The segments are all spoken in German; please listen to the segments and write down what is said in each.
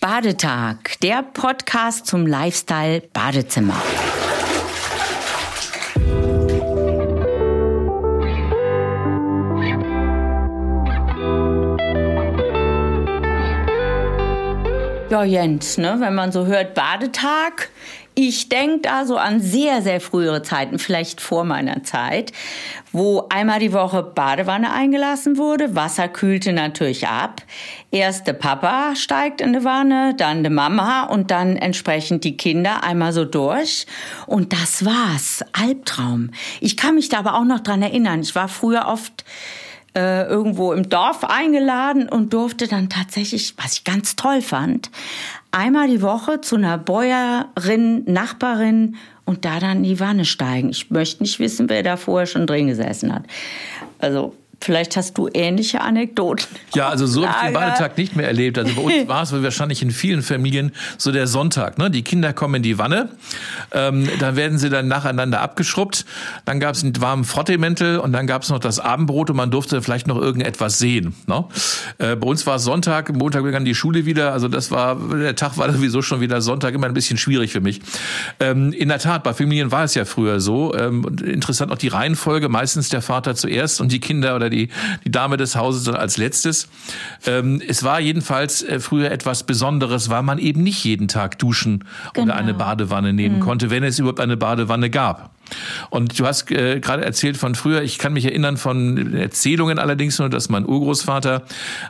Badetag, der Podcast zum Lifestyle Badezimmer. Ja, Jens, ne, wenn man so hört Badetag, ich denke da so an sehr, sehr frühere Zeiten, vielleicht vor meiner Zeit, wo einmal die Woche Badewanne eingelassen wurde. Wasser kühlte natürlich ab. Erst der Papa steigt in die Wanne, dann die Mama und dann entsprechend die Kinder einmal so durch. Und das war's. Albtraum. Ich kann mich da aber auch noch dran erinnern. Ich war früher oft äh, irgendwo im Dorf eingeladen und durfte dann tatsächlich, was ich ganz toll fand, einmal die Woche zu einer Bäuerin, Nachbarin und da dann in die Wanne steigen. Ich möchte nicht wissen, wer da vorher schon drin gesessen hat. Also Vielleicht hast du ähnliche Anekdoten. Ja, also so habe ich den Badetag nicht mehr erlebt. Also bei uns war es wahrscheinlich in vielen Familien so der Sonntag. Ne? Die Kinder kommen in die Wanne, ähm, dann werden sie dann nacheinander abgeschrubbt. Dann gab es einen warmen Frottemäntel und dann gab es noch das Abendbrot und man durfte vielleicht noch irgendetwas sehen. Ne? Äh, bei uns war es Sonntag, Montag begann die Schule wieder. Also das war, der Tag war sowieso schon wieder Sonntag, immer ein bisschen schwierig für mich. Ähm, in der Tat, bei Familien war es ja früher so. Ähm, interessant auch die Reihenfolge, meistens der Vater zuerst und die Kinder oder die, die Dame des Hauses als letztes. Ähm, es war jedenfalls äh, früher etwas Besonderes, weil man eben nicht jeden Tag duschen genau. oder eine Badewanne nehmen mhm. konnte, wenn es überhaupt eine Badewanne gab. Und du hast äh, gerade erzählt von früher, ich kann mich erinnern von Erzählungen allerdings nur, dass mein Urgroßvater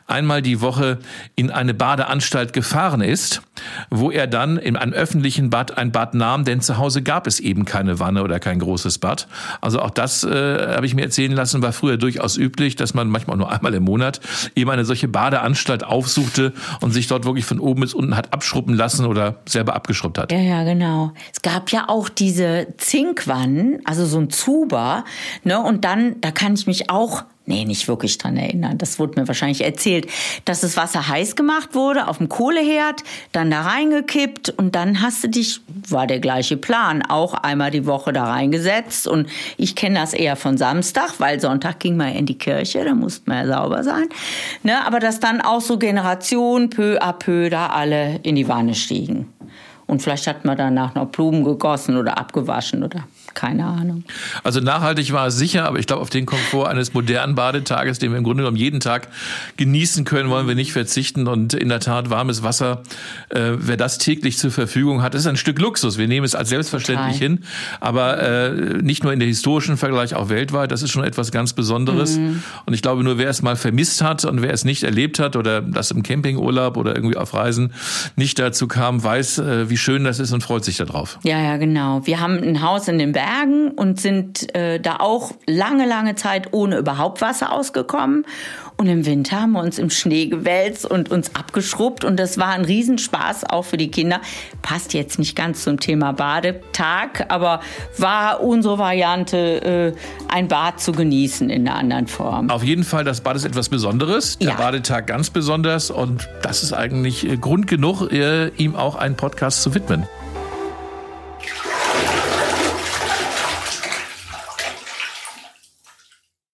einmal die Woche in eine Badeanstalt gefahren ist, wo er dann in einem öffentlichen Bad ein Bad nahm, denn zu Hause gab es eben keine Wanne oder kein großes Bad. Also auch das äh, habe ich mir erzählen lassen, war früher durchaus üblich, dass man manchmal nur einmal im Monat eben eine solche Badeanstalt aufsuchte und sich dort wirklich von oben bis unten hat abschruppen lassen oder selber abgeschrubbt hat. Ja, ja, genau. Es gab ja auch diese Zinkwanne an, also so ein Zuber, ne? Und dann, da kann ich mich auch Nee, nicht wirklich dran erinnern. Das wurde mir wahrscheinlich erzählt, dass das Wasser heiß gemacht wurde auf dem Kohleherd, dann da reingekippt und dann hast du dich, war der gleiche Plan, auch einmal die Woche da reingesetzt und ich kenne das eher von Samstag, weil Sonntag ging man in die Kirche, da musste man ja sauber sein. Ne, aber dass dann auch so Generationen peu à peu da alle in die Wanne stiegen. Und vielleicht hat man danach noch Blumen gegossen oder abgewaschen oder keine Ahnung. Also nachhaltig war es sicher, aber ich glaube, auf den Komfort eines modernen Badetages, den wir im Grunde genommen jeden Tag genießen können, wollen wir nicht verzichten. Und in der Tat, warmes Wasser, äh, wer das täglich zur Verfügung hat, ist ein Stück Luxus. Wir nehmen es als selbstverständlich Total. hin. Aber äh, nicht nur in der historischen Vergleich, auch weltweit, das ist schon etwas ganz Besonderes. Mhm. Und ich glaube, nur wer es mal vermisst hat und wer es nicht erlebt hat oder das im Campingurlaub oder irgendwie auf Reisen nicht dazu kam, weiß, äh, wie schön das ist und freut sich darauf. Ja, ja, genau. Wir haben ein Haus in den Bergen Bergen und sind äh, da auch lange, lange Zeit ohne überhaupt Wasser ausgekommen. Und im Winter haben wir uns im Schnee gewälzt und uns abgeschrubbt. Und das war ein Riesenspaß auch für die Kinder. Passt jetzt nicht ganz zum Thema Badetag, aber war unsere Variante, äh, ein Bad zu genießen in einer anderen Form. Auf jeden Fall, das Bad ist etwas Besonderes. Der ja. Badetag ganz besonders. Und das ist eigentlich äh, Grund genug, äh, ihm auch einen Podcast zu widmen.